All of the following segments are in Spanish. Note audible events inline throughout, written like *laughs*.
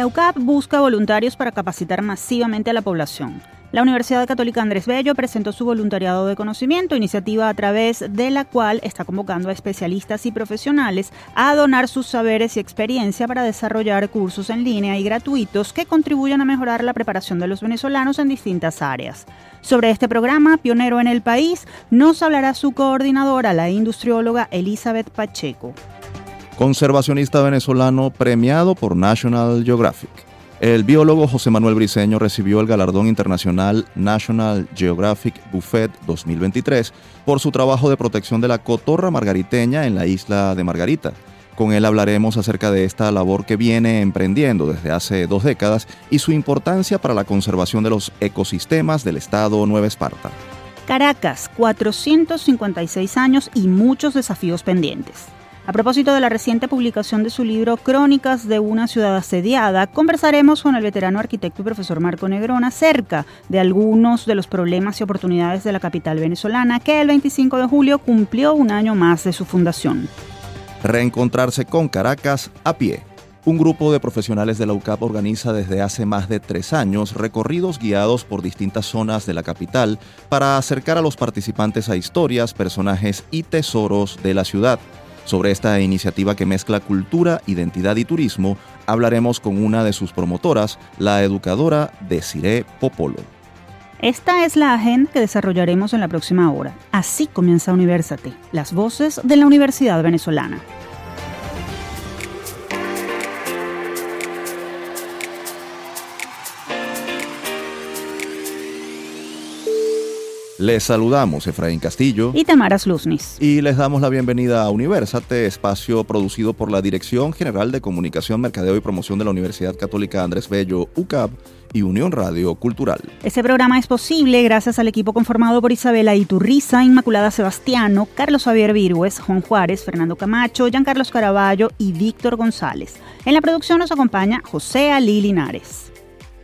La UCAP busca voluntarios para capacitar masivamente a la población. La Universidad Católica Andrés Bello presentó su voluntariado de conocimiento, iniciativa a través de la cual está convocando a especialistas y profesionales a donar sus saberes y experiencia para desarrollar cursos en línea y gratuitos que contribuyan a mejorar la preparación de los venezolanos en distintas áreas. Sobre este programa, pionero en el país, nos hablará su coordinadora, la industrióloga Elizabeth Pacheco. Conservacionista venezolano premiado por National Geographic. El biólogo José Manuel Briceño recibió el galardón internacional National Geographic Buffet 2023 por su trabajo de protección de la cotorra margariteña en la isla de Margarita. Con él hablaremos acerca de esta labor que viene emprendiendo desde hace dos décadas y su importancia para la conservación de los ecosistemas del estado Nueva Esparta. Caracas, 456 años y muchos desafíos pendientes. A propósito de la reciente publicación de su libro Crónicas de una ciudad asediada, conversaremos con el veterano arquitecto y profesor Marco Negrón acerca de algunos de los problemas y oportunidades de la capital venezolana que el 25 de julio cumplió un año más de su fundación. Reencontrarse con Caracas a pie. Un grupo de profesionales de la UCAP organiza desde hace más de tres años recorridos guiados por distintas zonas de la capital para acercar a los participantes a historias, personajes y tesoros de la ciudad. Sobre esta iniciativa que mezcla cultura, identidad y turismo, hablaremos con una de sus promotoras, la educadora Desiree Popolo. Esta es la agenda que desarrollaremos en la próxima hora. Así comienza Universate, las voces de la Universidad Venezolana. Les saludamos Efraín Castillo y Tamara Luznis. Y les damos la bienvenida a Universate, espacio producido por la Dirección General de Comunicación, Mercadeo y Promoción de la Universidad Católica Andrés Bello, UCAP y Unión Radio Cultural. Este programa es posible gracias al equipo conformado por Isabela Iturriza, Inmaculada Sebastiano, Carlos Javier Virgües, Juan Juárez, Fernando Camacho, Giancarlos Caraballo y Víctor González. En la producción nos acompaña José Ali Linares.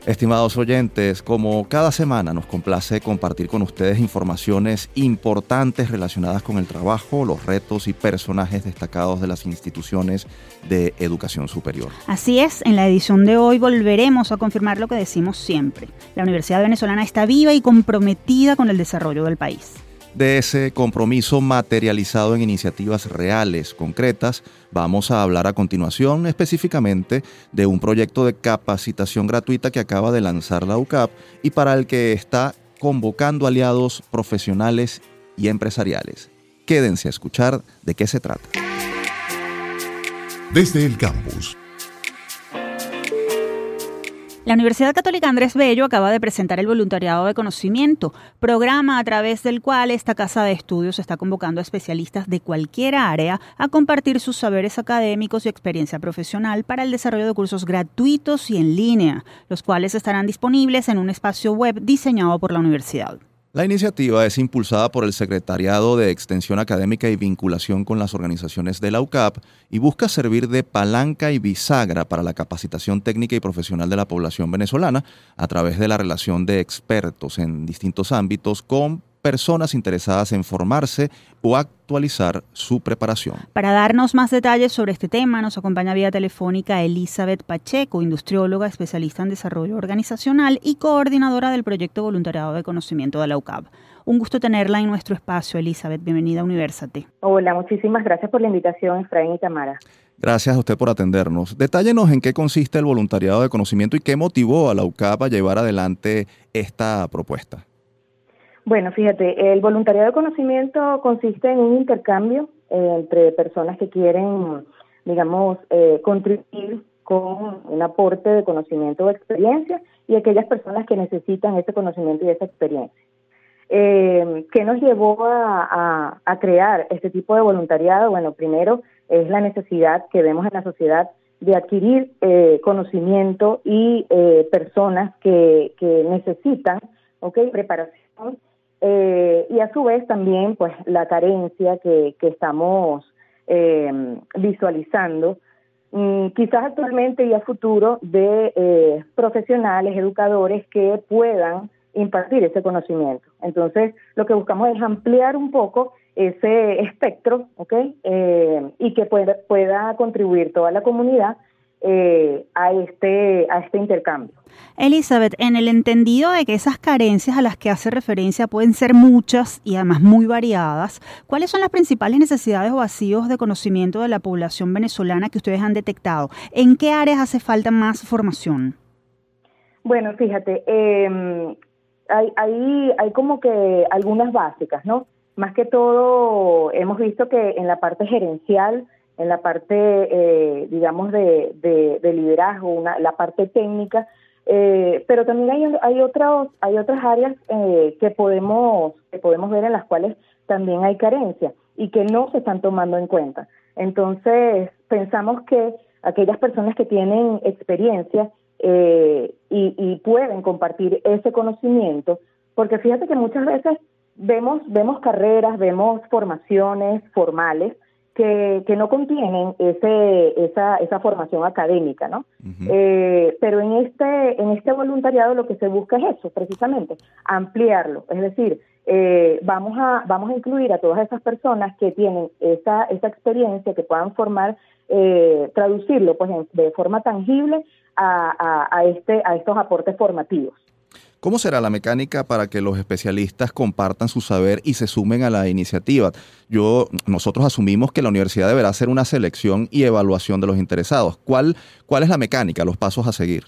Estimados oyentes, como cada semana nos complace compartir con ustedes informaciones importantes relacionadas con el trabajo, los retos y personajes destacados de las instituciones de educación superior. Así es, en la edición de hoy volveremos a confirmar lo que decimos siempre. La Universidad Venezolana está viva y comprometida con el desarrollo del país de ese compromiso materializado en iniciativas reales, concretas, vamos a hablar a continuación específicamente de un proyecto de capacitación gratuita que acaba de lanzar la UCAP y para el que está convocando aliados profesionales y empresariales. Quédense a escuchar de qué se trata. Desde el campus la Universidad Católica Andrés Bello acaba de presentar el Voluntariado de Conocimiento, programa a través del cual esta casa de estudios está convocando a especialistas de cualquier área a compartir sus saberes académicos y experiencia profesional para el desarrollo de cursos gratuitos y en línea, los cuales estarán disponibles en un espacio web diseñado por la universidad. La iniciativa es impulsada por el Secretariado de Extensión Académica y Vinculación con las organizaciones de la UCAP y busca servir de palanca y bisagra para la capacitación técnica y profesional de la población venezolana a través de la relación de expertos en distintos ámbitos con personas interesadas en formarse o actualizar su preparación. Para darnos más detalles sobre este tema, nos acompaña vía telefónica Elizabeth Pacheco, industrióloga especialista en desarrollo organizacional y coordinadora del proyecto Voluntariado de Conocimiento de la UCAB. Un gusto tenerla en nuestro espacio, Elizabeth. Bienvenida a Universate. Hola, muchísimas gracias por la invitación, Efraín y Tamara. Gracias a usted por atendernos. Detállenos en qué consiste el voluntariado de conocimiento y qué motivó a la UCAP a llevar adelante esta propuesta. Bueno, fíjate, el voluntariado de conocimiento consiste en un intercambio eh, entre personas que quieren, digamos, eh, contribuir con un aporte de conocimiento o experiencia y aquellas personas que necesitan ese conocimiento y esa experiencia. Eh, ¿Qué nos llevó a, crear este tipo de voluntariado? Bueno, primero es la necesidad que vemos en la sociedad de adquirir conocimiento y personas que, que necesitan okay, preparación eh, y a su vez también pues la carencia que, que estamos eh, visualizando mm, quizás actualmente y a futuro de eh, profesionales, educadores que puedan impartir ese conocimiento. Entonces, lo que buscamos es ampliar un poco ese espectro, ¿ok? y que pueda, pueda contribuir toda la comunidad eh, a, este, a este intercambio. Elizabeth, en el entendido de que esas carencias a las que hace referencia pueden ser muchas y además muy variadas, ¿cuáles son las principales necesidades o vacíos de conocimiento de la población venezolana que ustedes han detectado? ¿En qué áreas hace falta más formación? Bueno, fíjate, eh, hay, hay, hay como que algunas básicas, ¿no? Más que todo, hemos visto que en la parte gerencial, en la parte, eh, digamos, de, de, liderazgo, una, la parte técnica, eh, pero también hay, hay, otros, hay otras áreas eh, que, podemos, que podemos ver en las cuales también hay carencia y que no se están tomando en cuenta. Entonces, pensamos que aquellas personas que tienen experiencia eh, y, y, pueden compartir ese conocimiento, porque fíjate que muchas veces vemos, vemos carreras, vemos formaciones formales que, que no contienen ese, esa, esa formación académica, ¿no? eh, pero en este, en este voluntariado lo que se busca es eso, precisamente, ampliarlo, es decir, eh, vamos, a, vamos a incluir a todas esas personas que tienen esa, esa experiencia, que puedan formar, eh, traducirlo pues de forma tangible a, a, este, a estos aportes formativos. ¿Cómo será la mecánica para que los especialistas compartan su saber y se sumen a la iniciativa? Yo, nosotros asumimos que la universidad deberá hacer una selección y evaluación de los interesados. ¿Cuál, cuál es la mecánica, los pasos a seguir?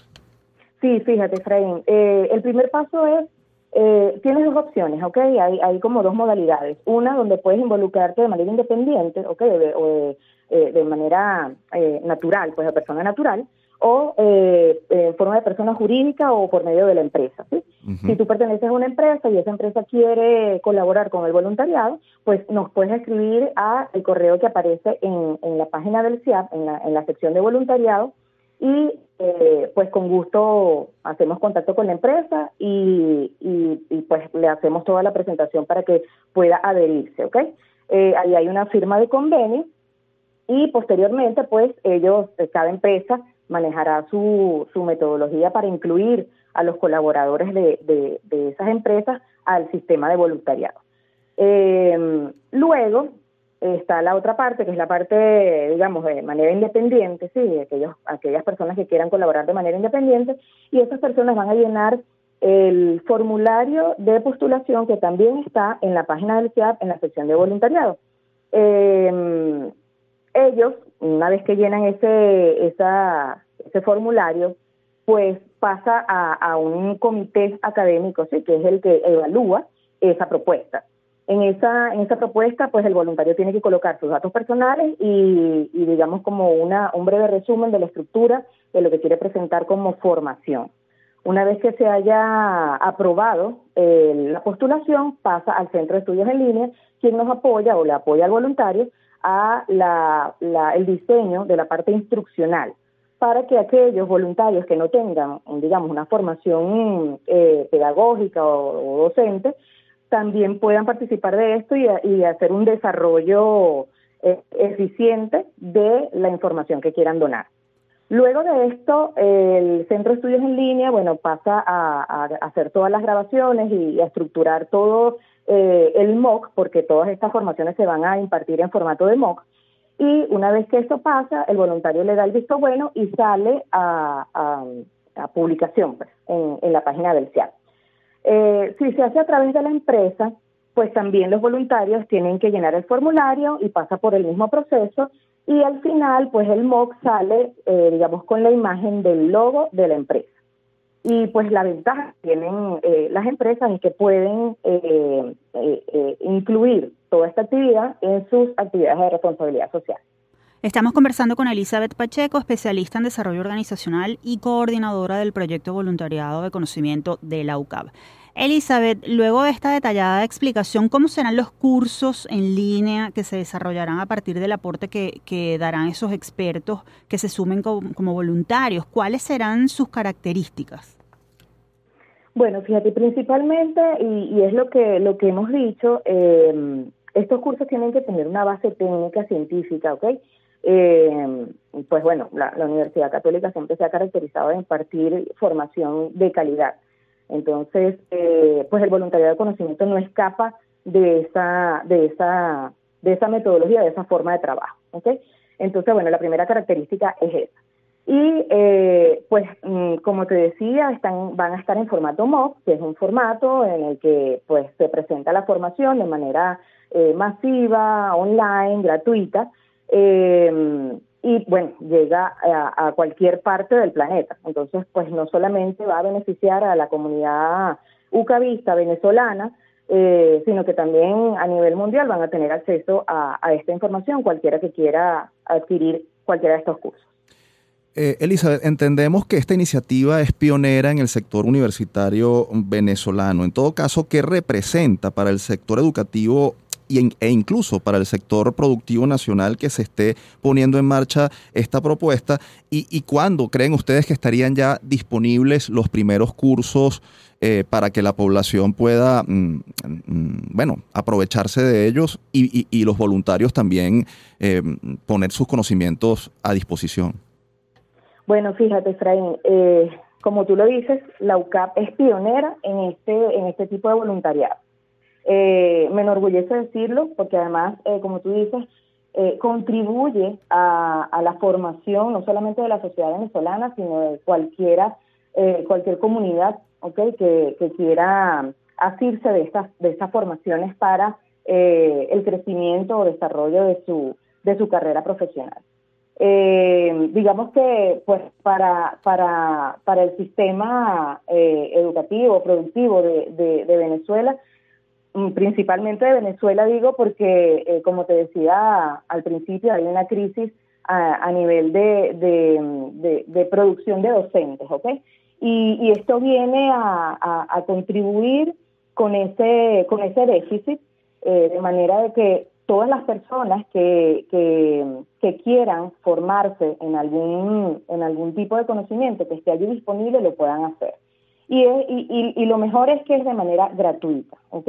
Sí, fíjate, Efraín. Eh, el primer paso es, eh, tienes dos opciones, ¿ok? Hay, hay como dos modalidades. Una donde puedes involucrarte de manera independiente, ¿ok? O de, eh, de manera eh, natural, pues de persona natural o eh, en forma de persona jurídica o por medio de la empresa. ¿sí? Si tú perteneces a una empresa y esa empresa quiere colaborar con el voluntariado, pues nos puedes escribir a el correo que aparece en, en la página del CIAP, en la, en la sección de voluntariado, y eh, pues con gusto hacemos contacto con la empresa y, y, y, pues le hacemos toda la presentación para que pueda adherirse, ¿ok? Eh, ahí hay una firma de convenio y posteriormente pues ellos, cada empresa manejará su, su metodología para incluir a los colaboradores de, de, esas empresas al sistema de voluntariado. Eh, luego está la otra parte, que es la parte, digamos, de manera independiente, sí, aquellos, aquellas personas que quieran colaborar de manera independiente, y esas personas van a llenar el formulario de postulación que también está en la página del CIAP en la sección de voluntariado. Eh, ellos, una vez que llenan ese, ese formulario, pues pasa a, un comité académico, ¿sí? que es el que evalúa esa propuesta. En esa, en esa propuesta, pues el voluntario tiene que colocar sus datos personales y, digamos como una, un breve resumen de la estructura de lo que quiere presentar como formación. Una vez que se haya aprobado eh, la postulación, pasa al Centro de Estudios en Línea, quien nos apoya o le apoya al voluntario a la, el diseño de la parte instruccional para que aquellos voluntarios que no tengan, digamos, una formación eh, pedagógica o, docente, también puedan participar de esto y, hacer un desarrollo eh, eficiente de la información que quieran donar. Luego de esto, el Centro de Estudios en Línea, bueno, pasa a, hacer todas las grabaciones y a estructurar todo eh, el MOOC, porque todas estas formaciones se van a impartir en formato de MOOC. Y una vez que esto pasa, el voluntario le da el visto bueno y sale a, publicación pues, en, la página del CIAP. Eh, si se hace a través de la empresa, pues también los voluntarios tienen que llenar el formulario y pasa por el mismo proceso y al final, pues el MOOC sale, eh, digamos, con la imagen del logo de la empresa. Y pues la ventaja que tienen eh, las empresas es que pueden eh, eh, incluir toda esta actividad en sus actividades de responsabilidad social. Estamos conversando con Elizabeth Pacheco, especialista en desarrollo organizacional y coordinadora del proyecto voluntariado de conocimiento de la UCAB. Elizabeth, luego de esta detallada explicación, ¿cómo serán los cursos en línea que se desarrollarán a partir del aporte que, darán esos expertos que se sumen como, voluntarios? ¿Cuáles serán sus características? Bueno, fíjate, principalmente, y, es lo que, lo que hemos dicho, eh, estos cursos tienen que tener una base técnica científica, ¿ok? Eh, pues bueno, la, Universidad Católica siempre se ha caracterizado de impartir formación de calidad. Entonces, eh, pues el voluntariado de conocimiento no escapa de esa, de esa, de esa metodología, de esa forma de trabajo. ¿okay? Entonces, bueno, la primera característica es esa. Y eh, pues, mm, como te decía, están, van a estar en formato MOOC, que es un formato en el que pues se presenta la formación de manera eh, masiva, online, gratuita. Y bueno, llega a, cualquier parte del planeta. Entonces, pues no solamente va a beneficiar a la comunidad ucavista venezolana, sino que también a nivel mundial van a tener acceso a esta información cualquiera que quiera adquirir cualquiera de estos cursos. Eh, Elizabeth, entendemos que esta iniciativa es pionera en el sector universitario venezolano. En todo caso, ¿qué representa para el sector educativo e incluso para el sector productivo nacional que se esté poniendo en marcha esta propuesta? ¿Y, cuándo creen ustedes que estarían ya disponibles los primeros cursos eh, para que la población pueda, mm, mm, bueno, aprovecharse de ellos y, los voluntarios también eh, poner sus conocimientos a disposición? Bueno, fíjate, Efraín, eh, como tú lo dices, la UCAP es pionera en este, en este tipo de voluntariado. Eh, me enorgullece decirlo porque además, eh, como tú dices, contribuye a, la formación no solamente de la sociedad venezolana, sino de cualquiera, cualquier comunidad okay, que, quiera asirse de estas, de estas formaciones para el crecimiento o desarrollo de su, de su carrera profesional. Eh, digamos que pues para, para, para el sistema eh, educativo, productivo de, Venezuela, principalmente de Venezuela digo porque, eh, como te decía al principio, hay una crisis a, nivel de, de, de, producción de docentes, ¿ok? Y, esto viene a, a, contribuir con ese, con ese déficit, eh, de manera de que todas las personas que, que, quieran formarse en algún, en algún tipo de conocimiento que esté allí disponible lo puedan hacer. Y, y, y, lo mejor es que es de manera gratuita, ¿ok?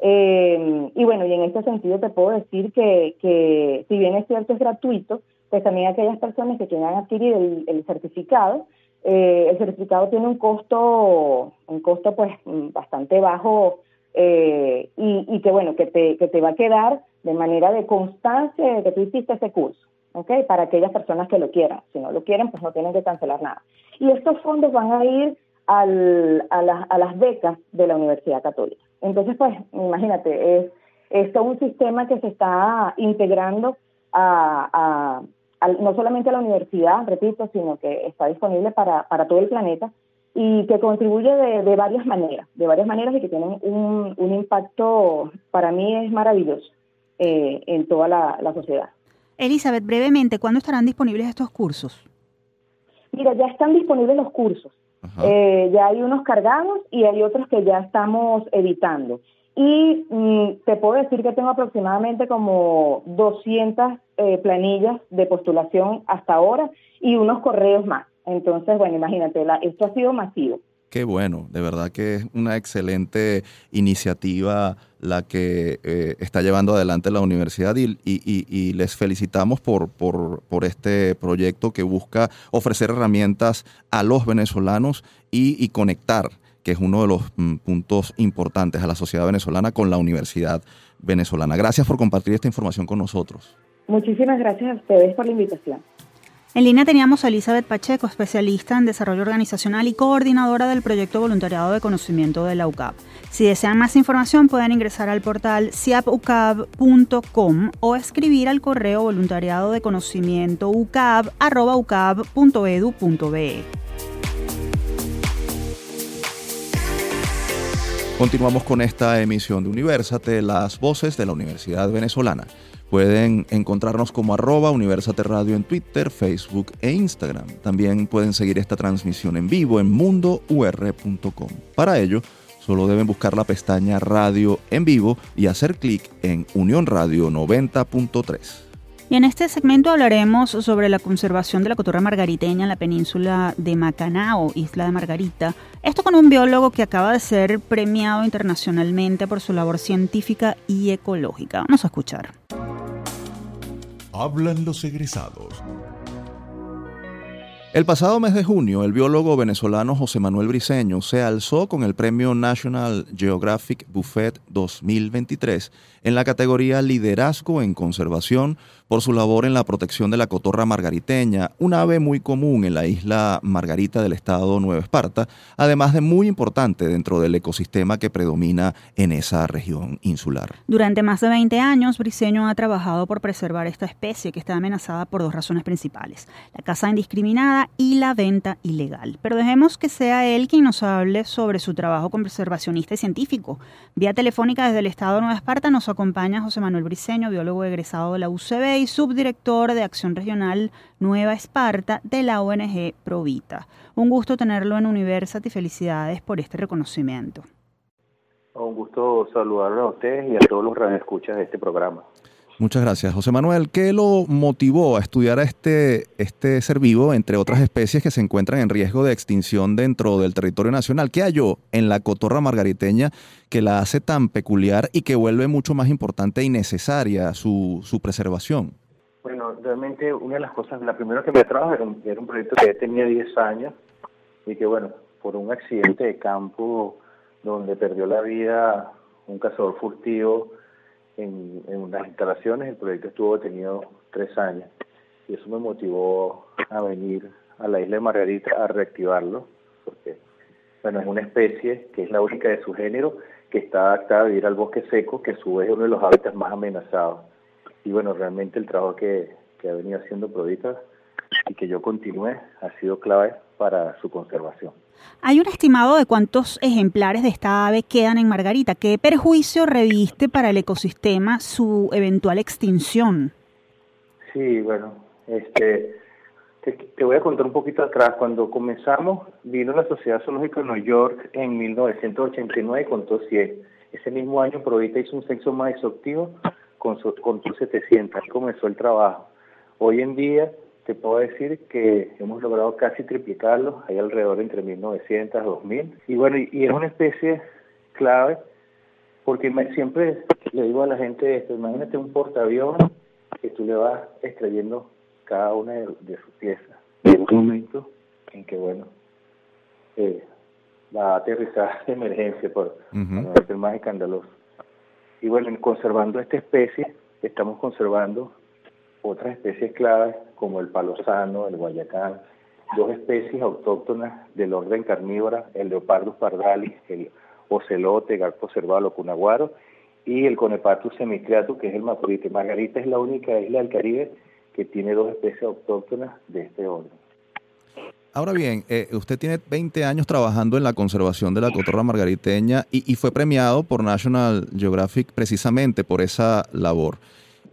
Eh, y bueno, y en este sentido te puedo decir que, que si bien es cierto es gratuito, pues también aquellas personas que quieran adquirir el, certificado, eh, el certificado tiene un costo, un costo pues bastante bajo eh, y, y, que bueno, que te, que te va a quedar de manera de constancia de que tú hiciste ese curso, ¿ok? Para aquellas personas que lo quieran. Si no lo quieren, pues no tienen que cancelar nada. Y estos fondos van a ir al, a, las, a las becas de la Universidad Católica. Entonces, pues, imagínate, es, es todo un sistema que se está integrando a, a, no solamente a la universidad, repito, sino que está disponible para, para todo el planeta y que contribuye de, de, varias maneras, de varias maneras y que tienen un, un impacto, para mí es maravilloso. Eh, en toda la, sociedad. Elizabeth, brevemente, ¿cuándo estarán disponibles estos cursos? Mira, ya están disponibles los cursos. Eh, ya hay unos cargados y hay otros que ya estamos editando. Y mm, te puedo decir que tengo aproximadamente como 200 eh, planillas de postulación hasta ahora y unos correos más. Entonces, bueno, imagínate, esto ha sido masivo. Qué bueno, de verdad que es una excelente iniciativa la que eh, está llevando adelante la universidad y, les felicitamos por, por, este proyecto que busca ofrecer herramientas a los venezolanos y, conectar, que es uno de los mm, puntos importantes a la sociedad venezolana con la universidad venezolana. Gracias por compartir esta información con nosotros. Muchísimas gracias a ustedes por la invitación. En línea teníamos a Elizabeth Pacheco, especialista en desarrollo organizacional y coordinadora del proyecto Voluntariado de Conocimiento de la UCAP. Si desean más información pueden ingresar al portal ciapucab.com o escribir al correo voluntariado de conocimiento ucab.edu.be. Continuamos con esta emisión de Universate, las voces de la Universidad Venezolana. Pueden encontrarnos como arroba Universate Radio en Twitter, Facebook e Instagram. También pueden seguir esta transmisión en vivo en mundour.com. Para ello, solo deben buscar la pestaña Radio en vivo y hacer clic en Unión Radio 90.3. Y en este segmento hablaremos sobre la conservación de la cotorra margariteña en la península de Macanao, isla de Margarita. Esto con un biólogo que acaba de ser premiado internacionalmente por su labor científica y ecológica. Vamos a escuchar. Hablan los egresados. El pasado mes de junio, el biólogo venezolano José Manuel Briceño se alzó con el premio National Geographic Buffet 2023 en la categoría Liderazgo en Conservación por su labor en la protección de la cotorra margariteña, un ave muy común en la isla Margarita del estado Nueva Esparta, además de muy importante dentro del ecosistema que predomina en esa región insular. Durante más de 20 años, Briceño ha trabajado por preservar esta especie que está amenazada por dos razones principales, la caza indiscriminada y la venta ilegal. Pero dejemos que sea él quien nos hable sobre su trabajo conservacionista y científico. Vía telefónica desde el estado Nueva Esparta nos acompaña José Manuel Briceño, biólogo egresado de la UCB y subdirector de Acción Regional Nueva Esparta de la ONG Provita. Un gusto tenerlo en Universat y felicidades por este reconocimiento. Un gusto saludarlo a ustedes y a todos los radioescuchas de este programa. Muchas gracias. José Manuel, ¿qué lo motivó a estudiar a este, este ser vivo, entre otras especies que se encuentran en riesgo de extinción dentro del territorio nacional? ¿Qué halló en la cotorra margariteña que la hace tan peculiar y que vuelve mucho más importante y necesaria su, su preservación? Bueno, realmente una de las cosas, la primera que me trajo era un, era un proyecto que tenía 10 años y que, bueno, por un accidente de campo donde perdió la vida un cazador furtivo, en, en unas instalaciones. El proyecto estuvo detenido tres años y eso me motivó a venir a la isla de Margarita a reactivarlo, porque bueno, es una especie que es la única de su género que está adaptada a vivir al bosque seco, que a su vez es uno de los hábitats más amenazados. Y bueno, realmente el trabajo que, que ha venido haciendo Prodita y que yo continúe ha sido clave para su conservación. ¿Hay un estimado de cuántos ejemplares de esta ave quedan en Margarita? ¿Qué perjuicio reviste para el ecosistema su eventual extinción? Sí, bueno, este, te, voy a contar un poquito atrás. Cuando comenzamos, vino la Sociedad Zoológica de Nueva York en 1989 y contó 100. Ese mismo año, Provita hizo un censo más exhaustivo, con, con 700. comenzó el trabajo. Hoy en día te puedo decir que hemos logrado casi triplicarlo, hay alrededor entre 1900 2000. Y bueno, y, es una especie clave porque siempre le digo a la gente esto, imagínate un portaaviones que tú le vas extrayendo cada una de, sus piezas. Y en un momento en que, bueno, eh, va a aterrizar *laughs* de emergencia por no ser más escandaloso. Y bueno, conservando esta especie, estamos conservando otras especies claves como el palosano, el guayacán, dos especies autóctonas del orden carnívora, el leopardus pardalis, el ocelote, garpo cervalo, cunaguaro, y el conepatus semicreatus, que es el mapurite. Margarita es la única isla del Caribe que tiene dos especies autóctonas de este orden. Ahora bien, eh, usted tiene 20 años trabajando en la conservación de la cotorra margariteña y, y, fue premiado por National Geographic precisamente por esa labor.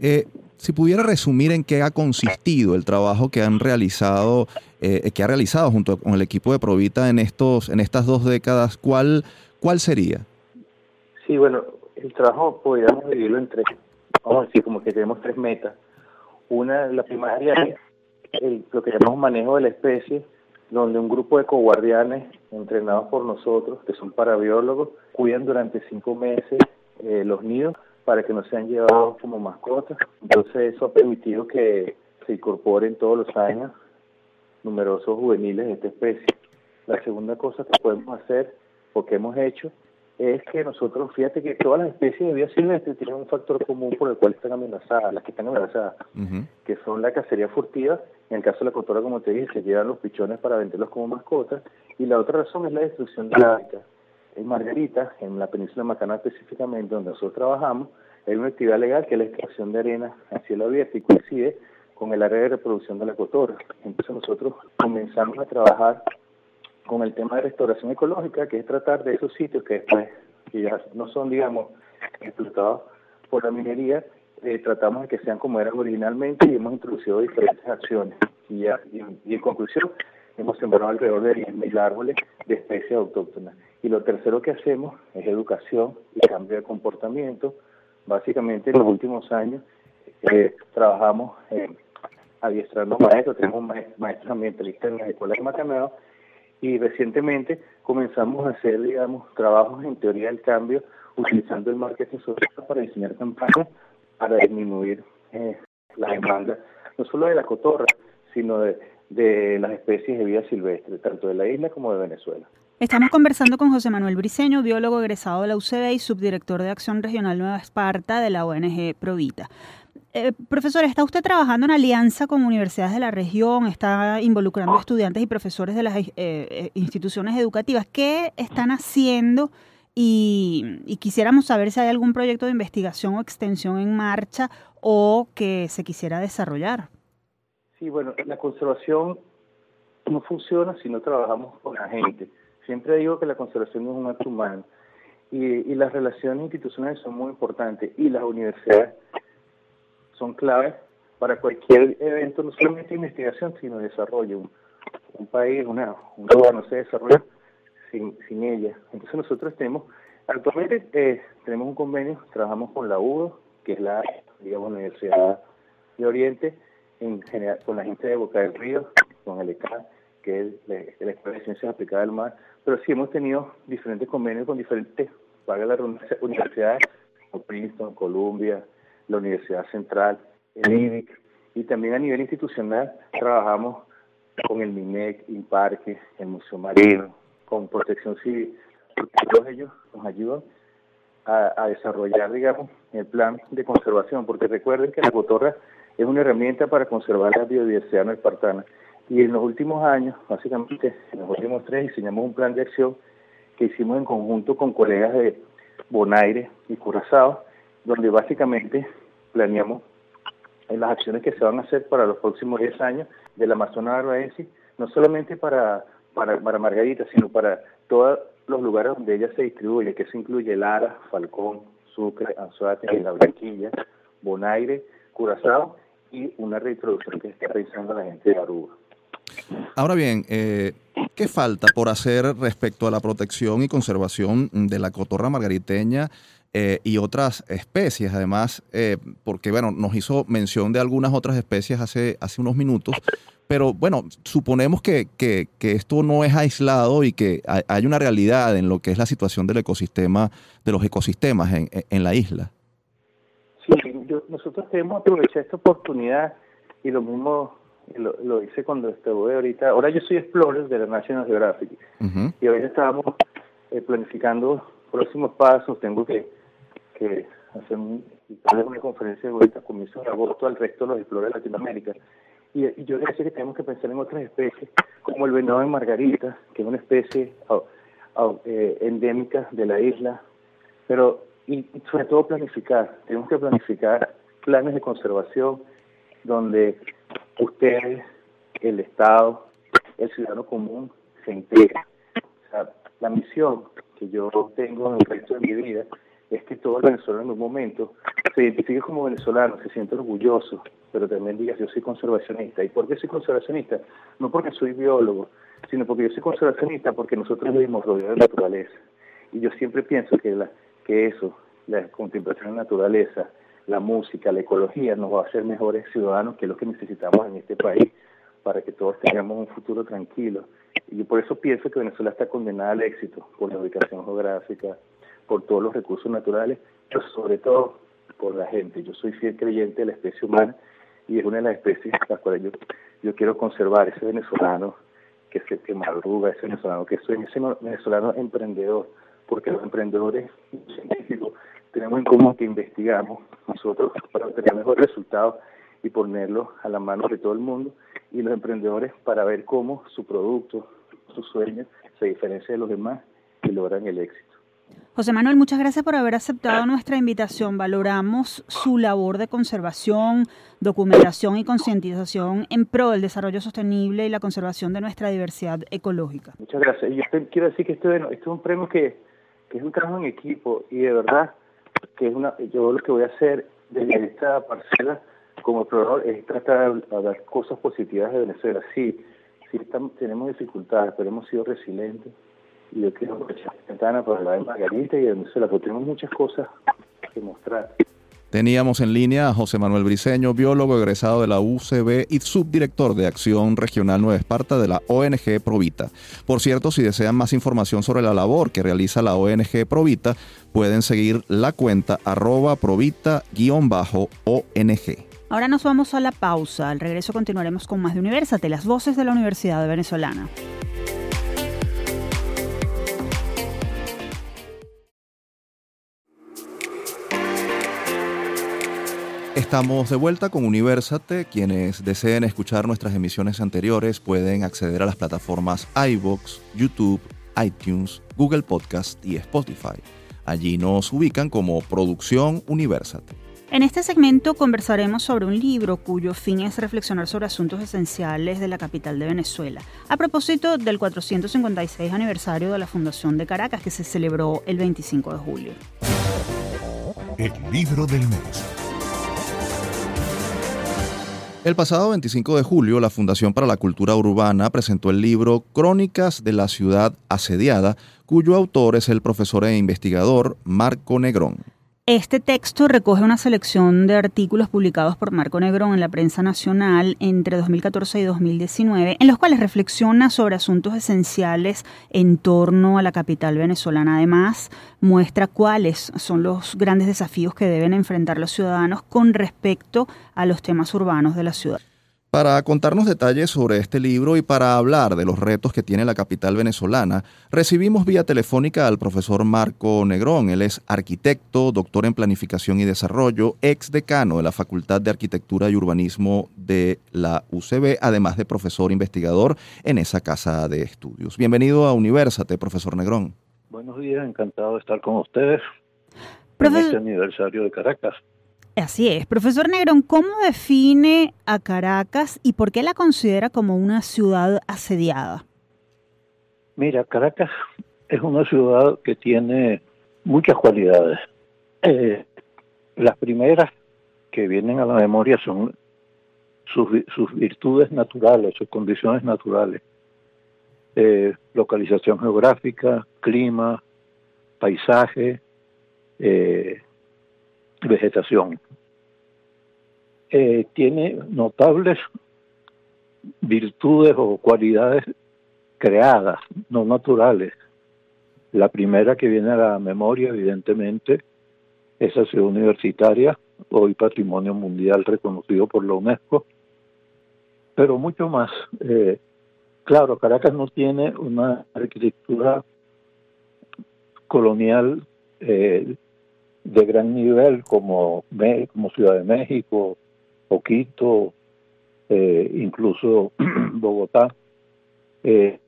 Eh, si pudiera resumir en qué ha consistido el trabajo que han realizado, eh, que ha realizado junto con el equipo de Provita en estos, en estas dos décadas, ¿cuál, cuál sería? Sí, bueno, el trabajo podríamos dividirlo en tres, vamos a decir como que tenemos tres metas. Una, la primaria es lo que llamamos manejo de la especie, donde un grupo de coguardianes entrenados por nosotros, que son parabiólogos, cuidan durante cinco meses eh, los nidos para que no sean llevados como mascotas. Entonces eso ha permitido que se incorporen todos los años numerosos juveniles de esta especie. La segunda cosa que podemos hacer, o que hemos hecho, es que nosotros, fíjate que todas las especies de vida silvestre tienen un factor común por el cual están amenazadas, las que están amenazadas, que son la cacería furtiva, en el caso de la cotora, como te dije, se llevan los pichones para venderlos como mascotas, y la otra razón es la destrucción de la hábitat en Margarita, en la península Macana específicamente, donde nosotros trabajamos, hay una actividad legal que es la extracción de arena a cielo abierto y coincide con el área de reproducción de la cotorra. Entonces nosotros comenzamos a trabajar con el tema de restauración ecológica, que es tratar de esos sitios que después, que ya no son, digamos, explotados por la minería, eh, tratamos de que sean como eran originalmente y hemos introducido diferentes acciones. Y, ya, y en conclusión, hemos sembrado alrededor de 10.000 árboles de especies autóctonas. Y lo tercero que hacemos es educación y cambio de comportamiento. Básicamente en los últimos años eh, trabajamos eh, adiestrando maestros, tenemos maestros ambientalistas en la escuela de Macanao y recientemente comenzamos a hacer, digamos, trabajos en teoría del cambio utilizando el marketing social para diseñar campañas para disminuir eh, la demanda, no solo de la cotorra, sino de de las especies de vida silvestre, tanto de la isla como de Venezuela. Estamos conversando con José Manuel Briceño, biólogo egresado de la UCB y subdirector de Acción Regional Nueva Esparta de la ONG Provita. Eh, profesor, ¿está usted trabajando en alianza con universidades de la región? ¿Está involucrando estudiantes y profesores de las eh, eh, instituciones educativas? ¿Qué están haciendo? Y, y, quisiéramos saber si hay algún proyecto de investigación o extensión en marcha o que se quisiera desarrollar. Sí, bueno, la conservación no funciona si no trabajamos con la gente. Siempre digo que la conservación es un acto humano y, y las relaciones institucionales son muy importantes y las universidades son claves para cualquier evento, no solamente investigación, sino desarrollo. Un, país, una, un lugar no se desarrolla sin, sin ella. Entonces nosotros tenemos, actualmente eh, tenemos un convenio, trabajamos con la UDO, que es la digamos, Universidad de Oriente, en general, con la gente de Boca del Río, con el ECA, que es la, la Escuela de Ciencias Aplicadas del Mar, pero sí hemos tenido diferentes convenios con diferentes, para las universidades, como Princeton, Columbia, la Universidad Central, el IBIC, y también a nivel institucional trabajamos con el MINEC, INPARQUE, el Museo Marino, con Protección Civil, porque todos ellos nos ayudan a, desarrollar, digamos, el plan de conservación, porque recuerden que la cotorra es una herramienta para conservar la biodiversidad no espartana. Y en los últimos años, básicamente, en los últimos tres, diseñamos un plan de acción que hicimos en conjunto con colegas de Bonaire y Curazao, donde básicamente planeamos las acciones que se van a hacer para los próximos 10 años del Amazonas barbaensis, no solamente para, para, para Margarita, sino para todos los lugares donde ella se distribuye, que se incluye Lara, Falcón, Sucre, Anzoátegui, La Blanquilla, Bonaire, Curazao y una reintroducción que está realizando la gente de Aruba. Ahora bien, eh, ¿qué falta por hacer respecto a la protección y conservación de la cotorra margariteña eh, y otras especies, además, eh, porque bueno, nos hizo mención de algunas otras especies hace, hace unos minutos, pero bueno, suponemos que, que, esto no es aislado y que hay, una realidad en lo que es la situación del ecosistema, de los ecosistemas en, en la isla. Sí, nosotros queremos aprovechar esta oportunidad y lo mismo lo, lo hice cuando estuve ahorita. Ahora yo soy explorer de la National Geographic y ahorita estábamos eh, planificando próximos pasos. Tengo que que hacer una conferencia ahorita comienzo de agosto al resto de los explorers de Latinoamérica. Y, yo decía que tenemos que pensar en otras especies, como el venado de margarita, que es una especie eh, endémica de la isla, pero y, sobre todo planificar, tenemos que planificar planes de conservación donde ustedes, el Estado, el ciudadano común se sea, la misión que yo tengo en el resto de mi vida es que todo venezolano en un momento se identifique como venezolano, se siente orgulloso, pero también diga yo soy conservacionista. ¿Y por qué soy conservacionista? No porque soy biólogo, sino porque yo soy conservacionista porque nosotros vivimos rodeados de naturaleza. Y yo siempre pienso que, la, que eso, la contemplación de la naturaleza, la música, la ecología, nos va a hacer mejores ciudadanos, que es lo que necesitamos en este país, para que todos tengamos un futuro tranquilo. Y por eso pienso que Venezuela está condenada al éxito, por la ubicación geográfica, por todos los recursos naturales, pero sobre todo por la gente. Yo soy fiel creyente de la especie humana y es una de las especies las cuales yo, yo quiero conservar ese venezolano que se que madruga, ese venezolano que soy, ese venezolano emprendedor, porque los emprendedores científicos tenemos en común que investigamos nosotros para obtener mejores resultados y ponerlos a la mano de todo el mundo y los emprendedores para ver cómo su producto, su sueño se diferencia de los demás y logran el éxito. José Manuel, muchas gracias por haber aceptado nuestra invitación. Valoramos su labor de conservación, documentación y concientización en pro del desarrollo sostenible y la conservación de nuestra diversidad ecológica. Muchas gracias. Yo quiero decir que esto, es un premio que, es un trabajo en equipo y de verdad que es una, yo lo que voy a hacer desde esta parcela como explorador es tratar de dar cosas positivas de Venezuela. Sí, sí tenemos dificultades, pero hemos sido resilientes y yo quiero aprovechar la ventana para la de Margarita y de Venezuela, porque tenemos muchas cosas que mostrar. Teníamos en línea a José Manuel Briceño, biólogo egresado de la UCB y subdirector de Acción Regional Nueva Esparta de la ONG Provita. Por cierto, si desean más información sobre la labor que realiza la ONG Provita, pueden seguir la cuenta arroba provita-ong. Ahora nos vamos a la pausa. Al regreso continuaremos con más de Universate, las voces de la Universidad Venezolana. Estamos de vuelta con Universate. Quienes deseen escuchar nuestras emisiones anteriores pueden acceder a las plataformas iBox, YouTube, iTunes, Google Podcast y Spotify. Allí nos ubican como Producción Universate. En este segmento conversaremos sobre un libro cuyo fin es reflexionar sobre asuntos esenciales de la capital de Venezuela, a propósito del 456 aniversario de la Fundación de Caracas que se celebró el 25 de julio. El libro del mes. El pasado 25 de julio, la Fundación para la Cultura Urbana presentó el libro Crónicas de la Ciudad Asediada, cuyo autor es el profesor e investigador Marco Negrón. Este texto recoge una selección de artículos publicados por Marco Negrón en la prensa nacional entre 2014 y 2019, en los cuales reflexiona sobre asuntos esenciales en torno a la capital venezolana. Además, muestra cuáles son los grandes desafíos que deben enfrentar los ciudadanos con respecto a los temas urbanos de la ciudad. Para contarnos detalles sobre este libro y para hablar de los retos que tiene la capital venezolana, recibimos vía telefónica al profesor Marco Negrón. Él es arquitecto, doctor en planificación y desarrollo, ex decano de la Facultad de Arquitectura y Urbanismo de la UCB, además de profesor investigador en esa casa de estudios. Bienvenido a Universate, profesor Negrón. Buenos días, encantado de estar con ustedes en este aniversario de Caracas. Así es. Profesor Negrón, ¿cómo define a Caracas y por qué la considera como una ciudad asediada? Mira, Caracas es una ciudad que tiene muchas cualidades. Eh, las primeras que vienen a la memoria son sus, virtudes naturales, sus condiciones naturales. Eh, localización geográfica, clima, paisaje, eh, vegetación. Eh, tiene notables virtudes o cualidades creadas, no naturales. La primera que viene a la memoria, evidentemente, es la ciudad universitaria, hoy patrimonio mundial reconocido por la UNESCO, pero mucho más. Eh, claro, Caracas no tiene una arquitectura colonial eh, de gran nivel como, como Ciudad de México, o Quito, eh, incluso *clears throat* Bogotá. Eh,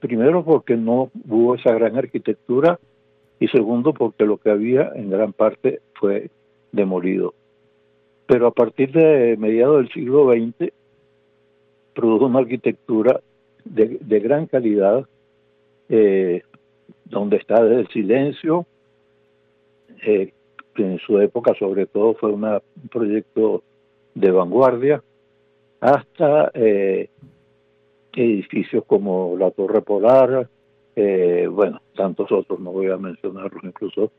primero porque no hubo esa gran arquitectura y segundo porque lo que había en gran parte fue demolido. Pero a partir de mediados del siglo XX produjo una arquitectura de, de gran calidad, eh, donde está el silencio, eh, en su época sobre todo fue un proyecto de vanguardia, hasta eh, edificios como la Torre Polar, eh, bueno, tantos otros, no voy a mencionarlos, incluso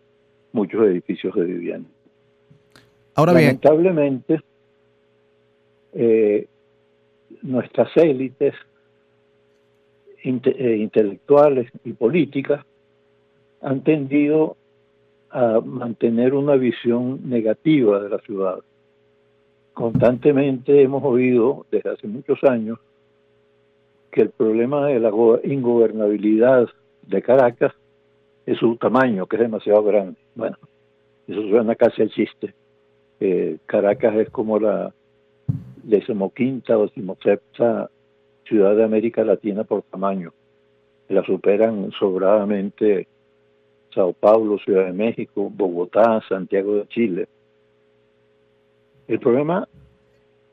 muchos edificios de vivienda. Ahora bien. Lamentablemente, nuestras élites intelectuales y políticas han tendido a mantener una visión negativa de la ciudad. Constantemente hemos oído desde hace muchos años que el problema de la ingobernabilidad de Caracas es su tamaño, que es demasiado grande. Bueno, eso suena casi al chiste. Eh, Caracas es como la decimoquinta o decimosexta ciudad de América Latina por tamaño. La superan sobradamente Sao Paulo, Ciudad de México, Bogotá, Santiago de Chile. El problema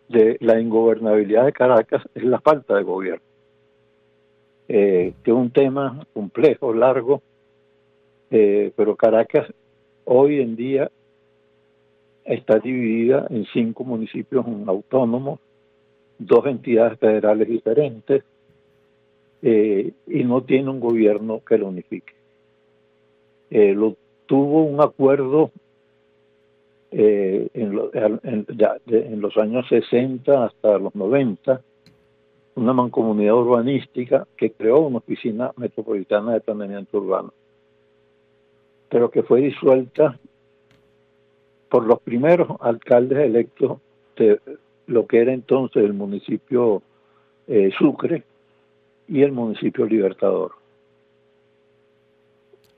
de la ingobernabilidad de Caracas es la falta de gobierno, eh, que es un tema complejo, largo, eh, pero Caracas hoy en día está dividida en cinco municipios autónomos, dos entidades federales diferentes, eh, y no tiene un gobierno que lo unifique. Eh, lo, tuvo un acuerdo eh, en, los años 60 hasta los 90, una mancomunidad urbanística que creó una oficina metropolitana de planeamiento urbano, pero que fue disuelta por los primeros alcaldes electos entre lo que era entonces el municipio eh, Sucre y el municipio Libertador.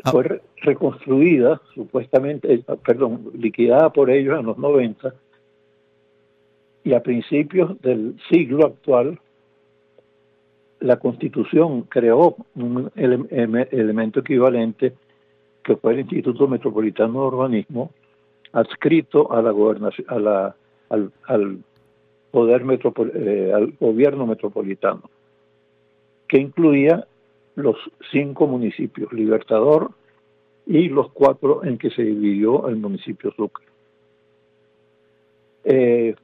Ah. Fue reconstruida, supuestamente, eh, perdón, liquidada por ellos en los 90 y a principios del siglo actual la constitución creó un elemento equivalente que fue el Instituto Metropolitano de Urbanismo adscrito a la gobernación a la al, poder eh, al gobierno metropolitano que incluía los cinco municipios Libertador y los cuatro en que se dividió el municipio Sucre eh,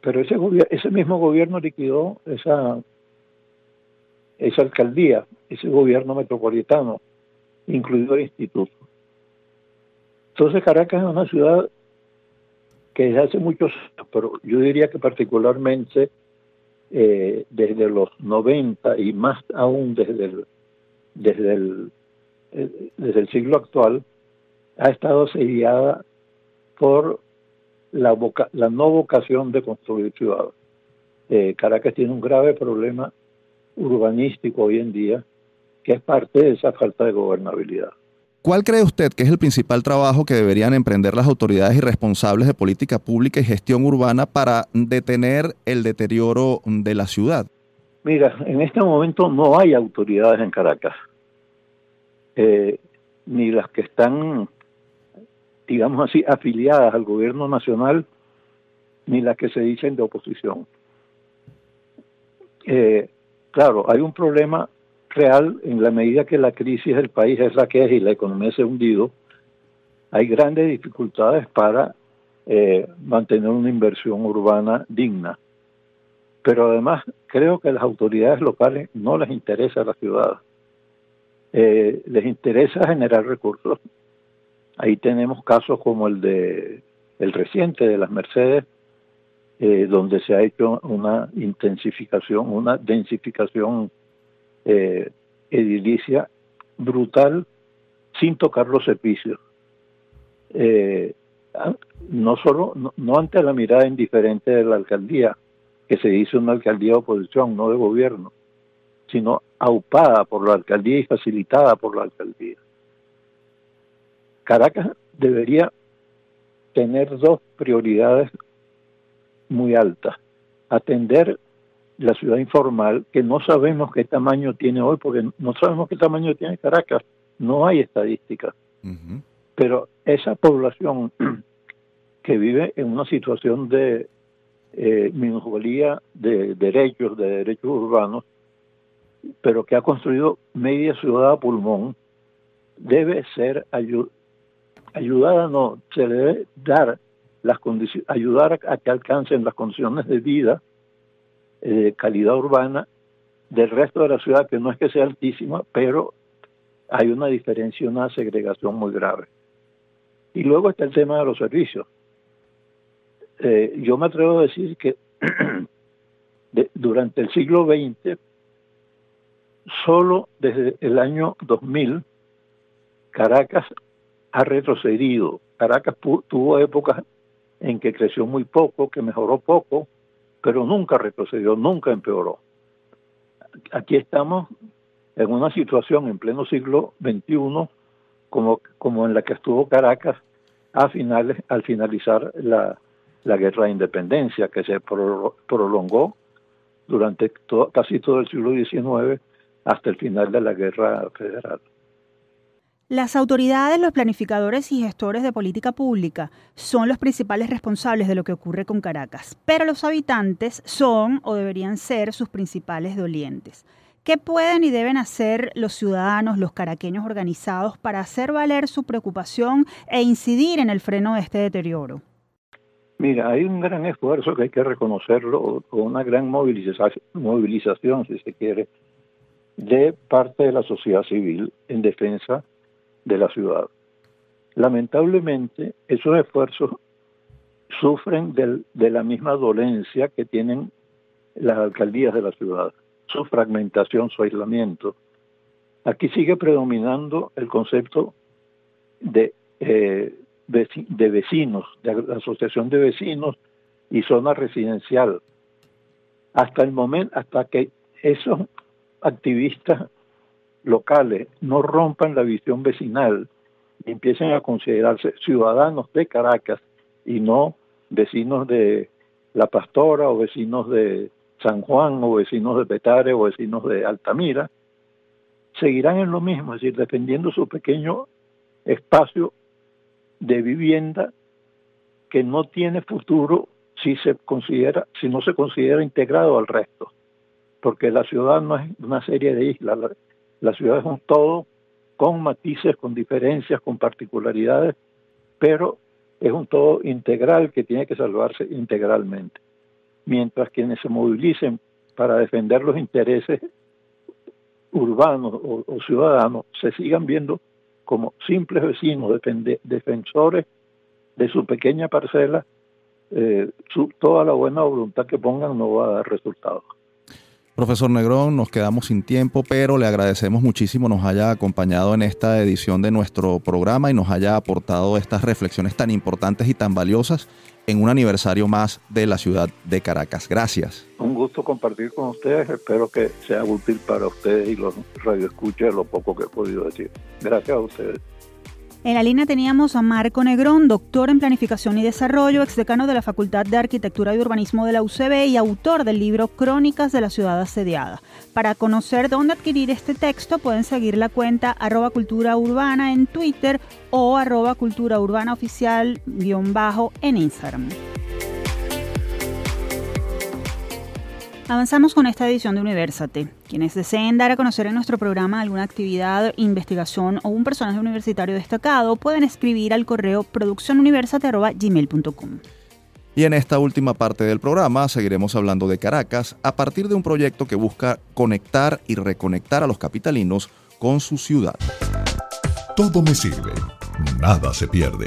pero ese, ese mismo gobierno liquidó esa, esa alcaldía, ese gobierno metropolitano, incluido el instituto. Entonces Caracas es una ciudad que desde hace muchos años, pero yo diría que particularmente eh, desde los 90 y más aún desde el, desde el, eh, desde el siglo actual, ha estado asediada por la, la no vocación de construir ciudades. Eh, Caracas tiene un grave problema urbanístico hoy en día que es parte de esa falta de gobernabilidad. ¿Cuál cree usted que es el principal trabajo que deberían emprender las autoridades y responsables de política pública y gestión urbana para detener el deterioro de la ciudad? Mira, en este momento no hay autoridades en Caracas, eh, ni las que están digamos así, afiliadas al gobierno nacional, ni las que se dicen de oposición. Eh, claro, hay un problema real en la medida que la crisis del país es la que es y la economía se ha hundido, hay grandes dificultades para eh, mantener una inversión urbana digna. Pero además creo que a las autoridades locales no les interesa la ciudad. Eh, les interesa generar recursos Ahí tenemos casos como el de el reciente de las Mercedes, eh, donde se ha hecho una intensificación, una densificación eh, edilicia brutal sin tocar los servicios. Eh, no solo, no, ante la mirada indiferente de la alcaldía, que se dice una alcaldía de oposición, no de gobierno, sino aupada por la alcaldía y facilitada por la alcaldía. Caracas debería tener dos prioridades muy altas. Atender la ciudad informal, que no sabemos qué tamaño tiene hoy, porque no sabemos qué tamaño tiene Caracas, no hay estadísticas. Pero esa población *clears throat* que vive en una situación de eh, de derechos, de derechos urbanos, pero que ha construido media ciudad a pulmón, debe ser ayudada ayudar no, se le debe dar las condiciones, ayudar a, que alcancen las condiciones de vida, eh, de calidad urbana del resto de la ciudad, que no es que sea altísima, pero hay una diferencia, una segregación muy grave. Y luego está el tema de los servicios. Eh, yo me atrevo a decir que *clears throat* durante el siglo XX, solo desde el año 2000, Caracas ha retrocedido. Caracas tuvo épocas en que creció muy poco, que mejoró poco, pero nunca retrocedió, nunca empeoró. Aquí estamos en una situación en pleno siglo XXI como, como en la que estuvo Caracas al finalizar la, guerra de independencia, que se prolongó durante casi todo el siglo XIX hasta el final de la guerra federal. Las autoridades, los planificadores y gestores de política pública son los principales responsables de lo que ocurre con Caracas, pero los habitantes son o deberían ser sus principales dolientes. ¿Qué pueden y deben hacer los ciudadanos, los caraqueños organizados para hacer valer su preocupación e incidir en el freno de este deterioro? Mira, hay un gran esfuerzo que hay que reconocerlo, con una gran movilización, si se quiere, de parte de la sociedad civil en defensa de la ciudad. Lamentablemente, esos esfuerzos sufren de la misma dolencia que tienen las alcaldías de la ciudad, su fragmentación, su aislamiento. Aquí sigue predominando el concepto de, eh, de vecinos, de asociación de vecinos, y zona residencial. Hasta el momento, hasta que esos activistas locales no rompan la visión vecinal y empiecen a considerarse ciudadanos de Caracas y no vecinos de La Pastora o vecinos de San Juan o vecinos de Petare o vecinos de Altamira, seguirán en lo mismo, es decir, defendiendo su pequeño espacio de vivienda que no tiene futuro si se considera, si no se considera integrado al resto, porque la ciudad no es una serie de islas, la, ciudad es un todo con matices, con diferencias, con particularidades, pero es un todo integral que tiene que salvarse integralmente. Mientras quienes se movilicen para defender los intereses urbanos o, ciudadanos se sigan viendo como simples vecinos, defensores de su pequeña parcela, eh, toda la buena voluntad que pongan no va a dar resultados. Profesor Negrón, nos quedamos sin tiempo, pero le agradecemos muchísimo nos haya acompañado en esta edición de nuestro programa y nos haya aportado estas reflexiones tan importantes y tan valiosas en un aniversario más de la ciudad de Caracas. Gracias. Un gusto compartir con ustedes. Espero que sea útil para ustedes y los radioescuchas lo poco que he podido decir. Gracias a ustedes. En la línea teníamos a Marco Negrón, doctor en Planificación y Desarrollo, exdecano de la Facultad de Arquitectura y Urbanismo de la UCB y autor del libro Crónicas de la Ciudad Asediada. Para conocer dónde adquirir este texto pueden seguir la cuenta arroba cultura urbana en Twitter o arroba cultura urbana oficial bajo en Instagram. Avanzamos con esta edición de Universate. Quienes deseen dar a conocer en nuestro programa alguna actividad, investigación o un personaje universitario destacado pueden escribir al correo produccionuniversate.gmail.com. Y en esta última parte del programa seguiremos hablando de Caracas a partir de un proyecto que busca conectar y reconectar a los capitalinos con su ciudad. Todo me sirve, nada se pierde.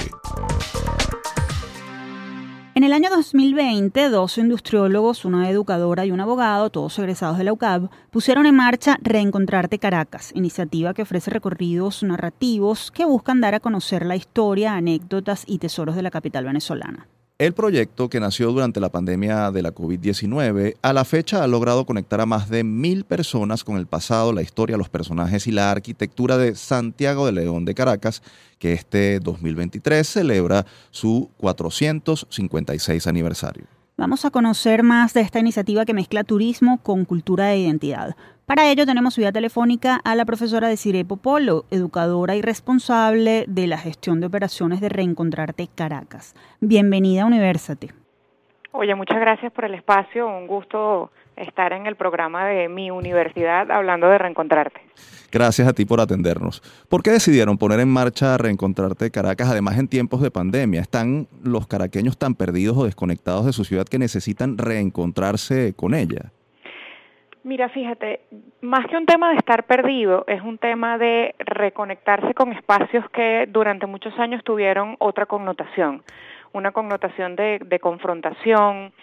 En el año 2020, dos industriólogos, una educadora y un abogado, todos egresados de la UCAB, pusieron en marcha Reencontrarte Caracas, iniciativa que ofrece recorridos narrativos que buscan dar a conocer la historia, anécdotas y tesoros de la capital venezolana. El proyecto, que nació durante la pandemia de la COVID-19, a la fecha ha logrado conectar a más de mil personas con el pasado, la historia, los personajes y la arquitectura de Santiago de León de Caracas, que este 2023 celebra su 456 aniversario. Vamos a conocer más de esta iniciativa que mezcla turismo con cultura de identidad. Para ello tenemos vía telefónica a la profesora Desiree Popolo, educadora y responsable de la gestión de operaciones de Reencontrarte Caracas. Bienvenida a Universate. Oye, muchas gracias por el espacio. Un gusto estar en el programa de mi universidad hablando de Reencontrarte. Gracias a ti por atendernos. ¿Por qué decidieron poner en marcha Reencontrarte Caracas, además en tiempos de pandemia? ¿Están los caraqueños tan perdidos o desconectados de su ciudad que necesitan reencontrarse con ella? Mira, fíjate, más que un tema de estar perdido, es un tema de reconectarse con espacios que durante muchos años tuvieron otra connotación, una connotación de, de confrontación,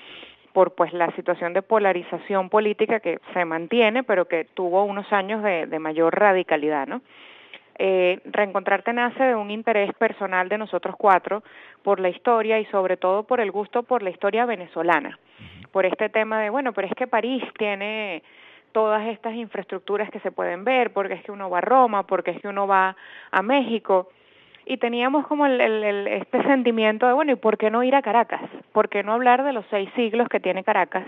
por pues la situación de polarización política que se mantiene, pero que tuvo unos años de, de mayor radicalidad, ¿no? Eh, reencontrarte nace de un interés personal de nosotros cuatro por la historia y sobre todo por el gusto por la historia venezolana, por este tema de, bueno, pero es que París tiene todas estas infraestructuras que se pueden ver, porque es que uno va a Roma, porque es que uno va a México, y teníamos como el, el, este *laughs* sentimiento de, bueno, ¿y por qué no ir a Caracas? ¿Por qué no hablar de los seis siglos que tiene Caracas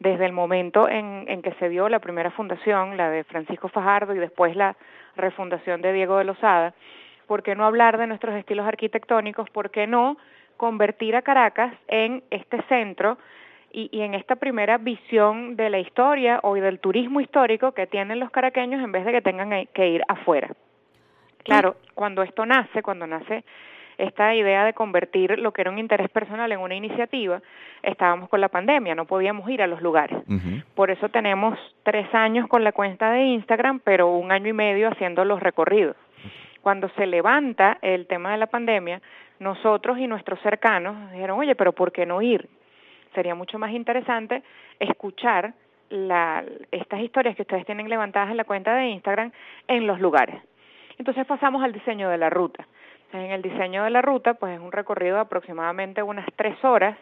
desde el momento en, en que se dio la primera fundación, la de Francisco Fajardo, y después la refundación de Diego de Lozada? ¿Por qué no hablar de nuestros estilos arquitectónicos? ¿Por qué no convertir a Caracas en este centro y, y, en esta primera visión de la historia o del turismo histórico que tienen los caraqueños en vez de que tengan que ir afuera? Claro, cuando esto nace, cuando nace esta idea de convertir lo que era un interés personal en una iniciativa, estábamos con la pandemia, no podíamos ir a los lugares. Por eso tenemos tres años con la cuenta de Instagram, pero un año y medio haciendo los recorridos. Cuando se levanta el tema de la pandemia, nosotros y nuestros cercanos dijeron, oye, pero ¿por qué no ir? Sería mucho más interesante escuchar la, estas historias que ustedes tienen levantadas en la cuenta de Instagram en los lugares. Entonces pasamos al diseño de la ruta. En el diseño de la ruta, pues es un recorrido de aproximadamente unas tres horas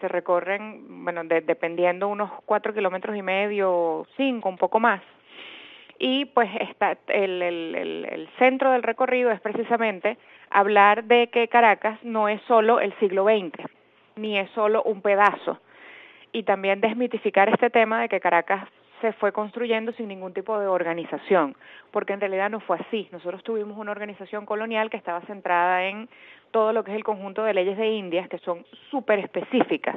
se recorren, bueno, dependiendo unos cuatro kilómetros y medio, cinco, un poco más. Y pues está el, el, el centro del recorrido es precisamente hablar de que Caracas no es solo el siglo XX, ni es solo un pedazo, y también desmitificar este tema de que Caracas se fue construyendo sin ningún tipo de organización, porque en realidad no fue así. Nosotros tuvimos una organización colonial que estaba centrada en todo lo que es el conjunto de leyes de Indias, que son súper específicas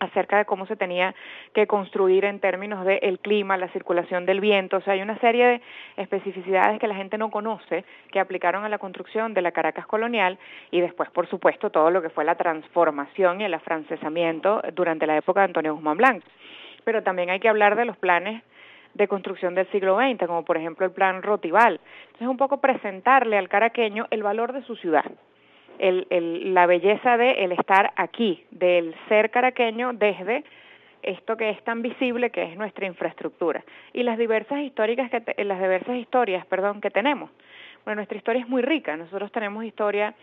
acerca de cómo se tenía que construir en términos del el clima, la circulación del viento, o sea, hay una serie de especificidades que la gente no conoce que aplicaron a la construcción de la Caracas colonial y después, por supuesto, todo lo que fue la transformación y el afrancesamiento durante la época de Antonio Guzmán Blanco pero también hay que hablar de los planes de construcción del siglo XX, como por ejemplo el plan Rotival. Entonces, un poco presentarle al caraqueño el valor de su ciudad, la belleza de el estar aquí, del ser caraqueño desde esto que es tan visible que es nuestra infraestructura y las diversas históricas que las diversas historias, perdón, que tenemos. Bueno, nuestra historia es muy rica. Nosotros tenemos historia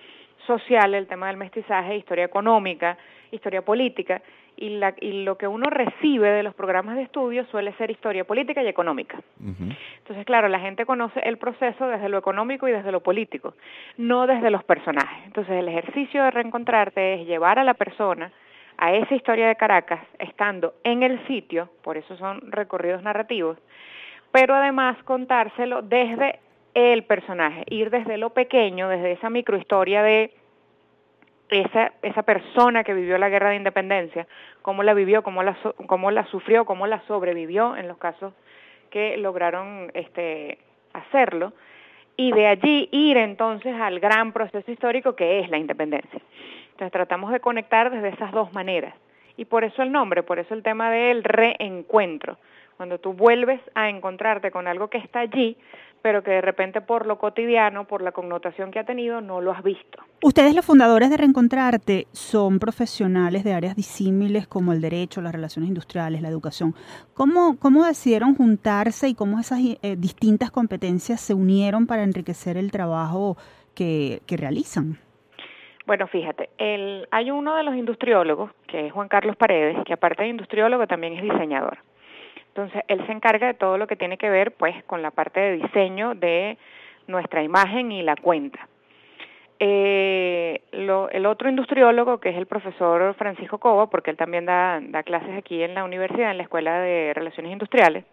social, el tema del mestizaje, historia económica, historia política, y, la, y lo que uno recibe de los programas de estudio suele ser historia política y económica. Entonces, claro, la gente conoce el proceso desde lo económico y desde lo político, no desde los personajes. Entonces, el ejercicio de reencontrarte es llevar a la persona a esa historia de Caracas, estando en el sitio, por eso son recorridos narrativos, pero además contárselo desde el personaje, ir desde lo pequeño, desde esa microhistoria de esa, esa persona que vivió la guerra de independencia, cómo la vivió, cómo la, cómo la sufrió, cómo la sobrevivió en los casos que lograron este, hacerlo, y de allí ir entonces al gran proceso histórico que es la independencia. Entonces tratamos de conectar desde esas dos maneras. Y por eso el nombre, por eso el tema del reencuentro. Cuando tú vuelves a encontrarte con algo que está allí, pero que de repente por lo cotidiano, por la connotación que ha tenido, no lo has visto. Ustedes los fundadores de Reencontrarte son profesionales de áreas disímiles como el derecho, las relaciones industriales, la educación. ¿Cómo, cómo decidieron juntarse y cómo esas eh, distintas competencias se unieron para enriquecer el trabajo que, que realizan? Bueno, fíjate, el, hay uno de los industriólogos, que es Juan Carlos Paredes, que aparte de industriólogo también es diseñador. Entonces, él se encarga de todo lo que tiene que ver pues con la parte de diseño de nuestra imagen y la cuenta. Eh, lo, el otro industriólogo, que es el profesor Francisco Coba, porque él también da, da clases aquí en la universidad, en la Escuela de Relaciones Industriales,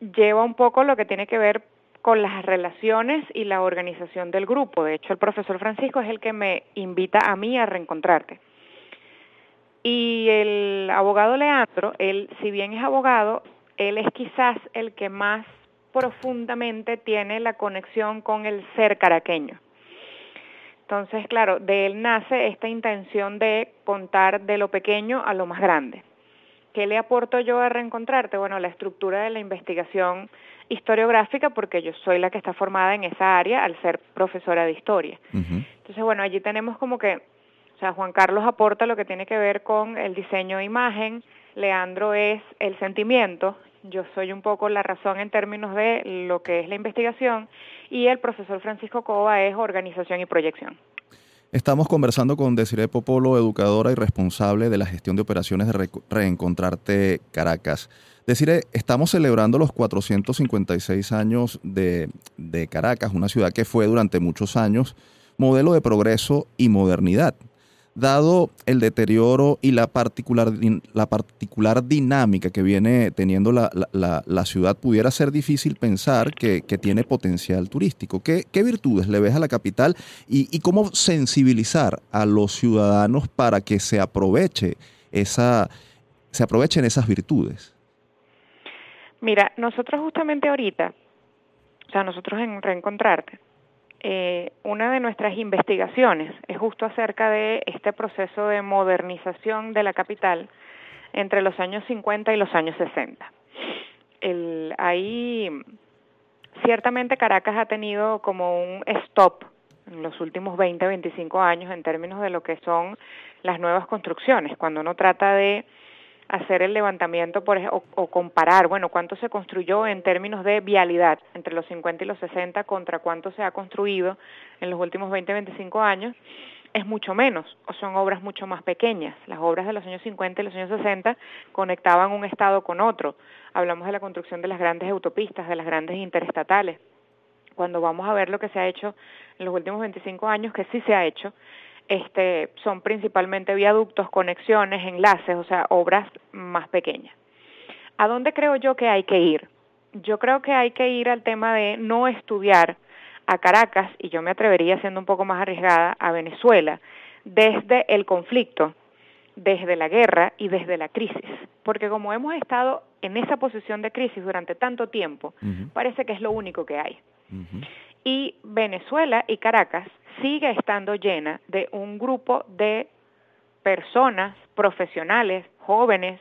lleva un poco lo que tiene que ver con las relaciones y la organización del grupo. De hecho, el profesor Francisco es el que me invita a mí a reencontrarte. Y el abogado Leandro, él, si bien es abogado, él es quizás el que más profundamente tiene la conexión con el ser caraqueño. Entonces, claro, de él nace esta intención de contar de lo pequeño a lo más grande. ¿Qué le aporto yo a reencontrarte? Bueno, la estructura de la investigación historiográfica, porque yo soy la que está formada en esa área al ser profesora de historia. Entonces, bueno, allí tenemos como que Juan Carlos aporta lo que tiene que ver con el diseño de imagen, Leandro es el sentimiento, yo soy un poco la razón en términos de lo que es la investigación y el profesor Francisco Cova es organización y proyección. Estamos conversando con Desiree Popolo, educadora y responsable de la gestión de operaciones de Reencontrarte Caracas. Desiree, estamos celebrando los 456 años de Caracas, una ciudad que fue durante muchos años modelo de progreso y modernidad dado el deterioro y la particular, la particular dinámica que viene teniendo la, la, ciudad, pudiera ser difícil pensar que, tiene potencial turístico. ¿Qué, ¿Qué, virtudes le ves a la capital y, y, cómo sensibilizar a los ciudadanos para que se aproveche esa, se aprovechen esas virtudes? Mira, nosotros justamente ahorita, o sea, nosotros en Reencontrarte, eh, una de nuestras investigaciones es justo acerca de este proceso de modernización de la capital entre los años 50 y los años 60. El, ahí, ciertamente Caracas ha tenido como un stop en los últimos 20, 25 años en términos de lo que son las nuevas construcciones. Cuando uno trata de hacer el levantamiento por, o, o, comparar, bueno, cuánto se construyó en términos de vialidad entre los 50 y los 60 contra cuánto se ha construido en los últimos 20, 25 años, es mucho menos o son obras mucho más pequeñas. Las obras de los años 50 y los años 60 conectaban un estado con otro. Hablamos de la construcción de las grandes autopistas, de las grandes interestatales. Cuando vamos a ver lo que se ha hecho en los últimos 25 años, que sí se ha hecho, este, son principalmente viaductos, conexiones, enlaces, o sea, obras más pequeñas. ¿A dónde creo yo que hay que ir? Yo creo que hay que ir al tema de no estudiar a Caracas, y yo me atrevería siendo un poco más arriesgada, a Venezuela, desde el conflicto, desde la guerra y desde la crisis. Porque como hemos estado en esa posición de crisis durante tanto tiempo, parece que es lo único que hay. Y Venezuela y Caracas sigue estando llena de un grupo de personas profesionales, jóvenes,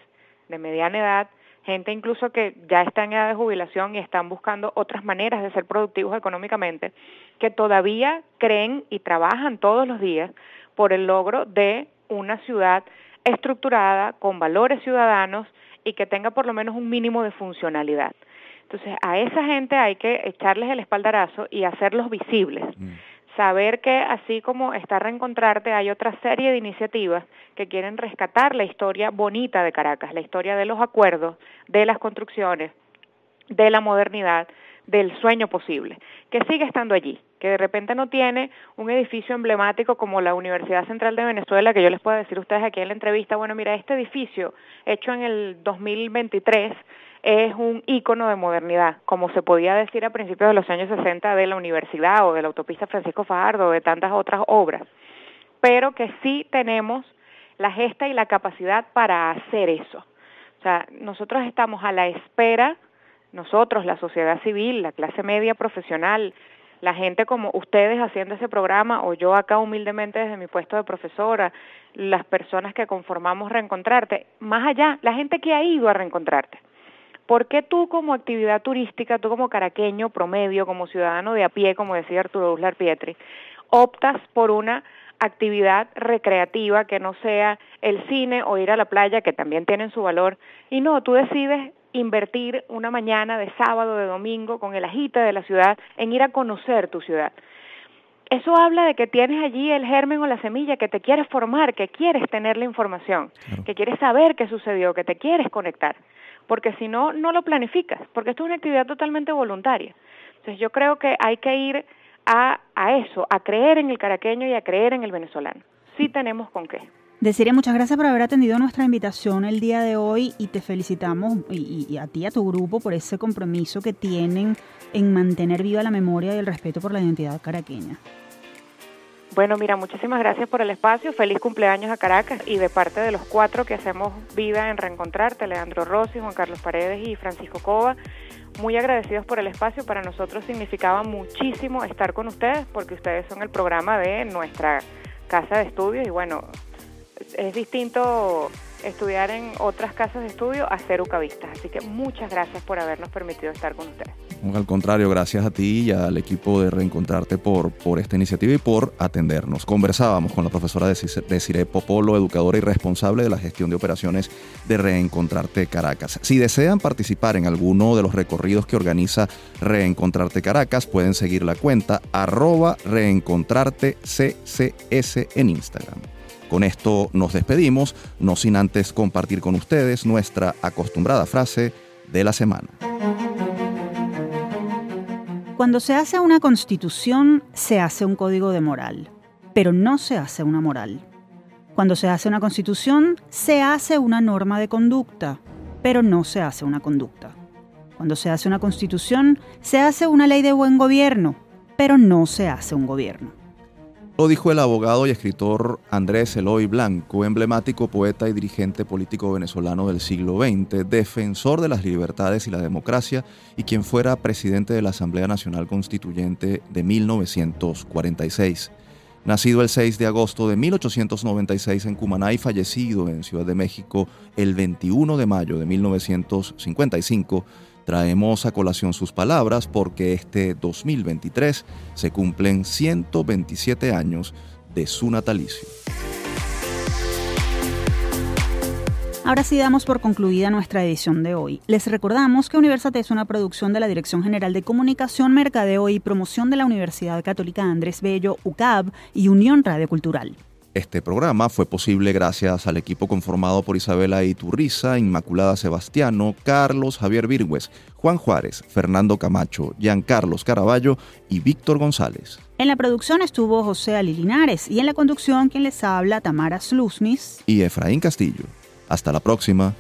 de mediana edad, gente incluso que ya está en edad de jubilación y están buscando otras maneras de ser productivos económicamente, que todavía creen y trabajan todos los días por el logro de una ciudad estructurada, con valores ciudadanos y que tenga por lo menos un mínimo de funcionalidad. Entonces, a esa gente hay que echarles el espaldarazo y hacerlos visibles. Mm saber que así como está Reencontrarte, hay otra serie de iniciativas que quieren rescatar la historia bonita de Caracas, la historia de los acuerdos, de las construcciones, de la modernidad, del sueño posible, que sigue estando allí, que de repente no tiene un edificio emblemático como la Universidad Central de Venezuela, que yo les puedo decir a ustedes aquí en la entrevista, bueno, mira, este edificio hecho en el 2023 es un ícono de modernidad, como se podía decir a principios de los años 60 de la universidad o de la autopista Francisco Fajardo o de tantas otras obras, pero que sí tenemos la gesta y la capacidad para hacer eso. O sea, nosotros estamos a la espera, nosotros, la sociedad civil, la clase media profesional, la gente como ustedes haciendo ese programa o yo acá humildemente desde mi puesto de profesora, las personas que conformamos Reencontrarte, más allá, la gente que ha ido a Reencontrarte. ¿Por qué tú como actividad turística, tú como caraqueño promedio, como ciudadano de a pie, como decía Arturo Uslar Pietri, optas por una actividad recreativa que no sea el cine o ir a la playa, que también tienen su valor, y no, tú decides invertir una mañana de sábado, de domingo, con el agite de la ciudad, en ir a conocer tu ciudad. Eso habla de que tienes allí el germen o la semilla, que te quieres formar, que quieres tener la información, que quieres saber qué sucedió, que te quieres conectar porque si no, no lo planificas, porque esto es una actividad totalmente voluntaria. Entonces yo creo que hay que ir a, a eso, a creer en el caraqueño y a creer en el venezolano. Sí tenemos con qué. Deciré muchas gracias por haber atendido nuestra invitación el día de hoy y te felicitamos y, y, a ti y a tu grupo por ese compromiso que tienen en mantener viva la memoria y el respeto por la identidad caraqueña. Bueno, mira, muchísimas gracias por el espacio. Feliz cumpleaños a Caracas y de parte de los cuatro que hacemos vida en Reencontrarte, Leandro Rossi, Juan Carlos Paredes y Francisco Cova, muy agradecidos por el espacio. Para nosotros significaba muchísimo estar con ustedes porque ustedes son el programa de nuestra casa de estudios y bueno, es distinto estudiar en otras casas de estudio a ser ucavistas. Así que muchas gracias por habernos permitido estar con ustedes. Al contrario, gracias a ti y al equipo de Reencontrarte por, por esta iniciativa y por atendernos. Conversábamos con la profesora Desiree Popolo, educadora y responsable de la gestión de operaciones de Reencontrarte Caracas. Si desean participar en alguno de los recorridos que organiza Reencontrarte Caracas, pueden seguir la cuenta arroba reencontrarte CCS en Instagram. Con esto nos despedimos, no sin antes compartir con ustedes nuestra acostumbrada frase de la semana. Cuando se hace una constitución, se hace un código de moral, pero no se hace una moral. Cuando se hace una constitución, se hace una norma de conducta, pero no se hace una conducta. Cuando se hace una constitución, se hace una ley de buen gobierno, pero no se hace un gobierno. Lo dijo el abogado y escritor Andrés Eloy Blanco, emblemático poeta y dirigente político venezolano del siglo XX, defensor de las libertades y la democracia y quien fuera presidente de la Asamblea Nacional Constituyente de 1946. Nacido el 6 de agosto de 1896 en Cumaná y fallecido en Ciudad de México el 21 de mayo de 1955, Traemos a colación sus palabras porque este 2023 se cumplen 127 años de su natalicio. Ahora sí damos por concluida nuestra edición de hoy. Les recordamos que Universate es una producción de la Dirección General de Comunicación, Mercadeo y Promoción de la Universidad Católica Andrés Bello, UCAB y Unión Radio Cultural. Este programa fue posible gracias al equipo conformado por Isabela Iturriza, Inmaculada Sebastiano, Carlos Javier Virgües, Juan Juárez, Fernando Camacho, Giancarlos Caraballo y Víctor González. En la producción estuvo José Ali Linares y en la conducción quien les habla Tamara Slusmis y Efraín Castillo. Hasta la próxima.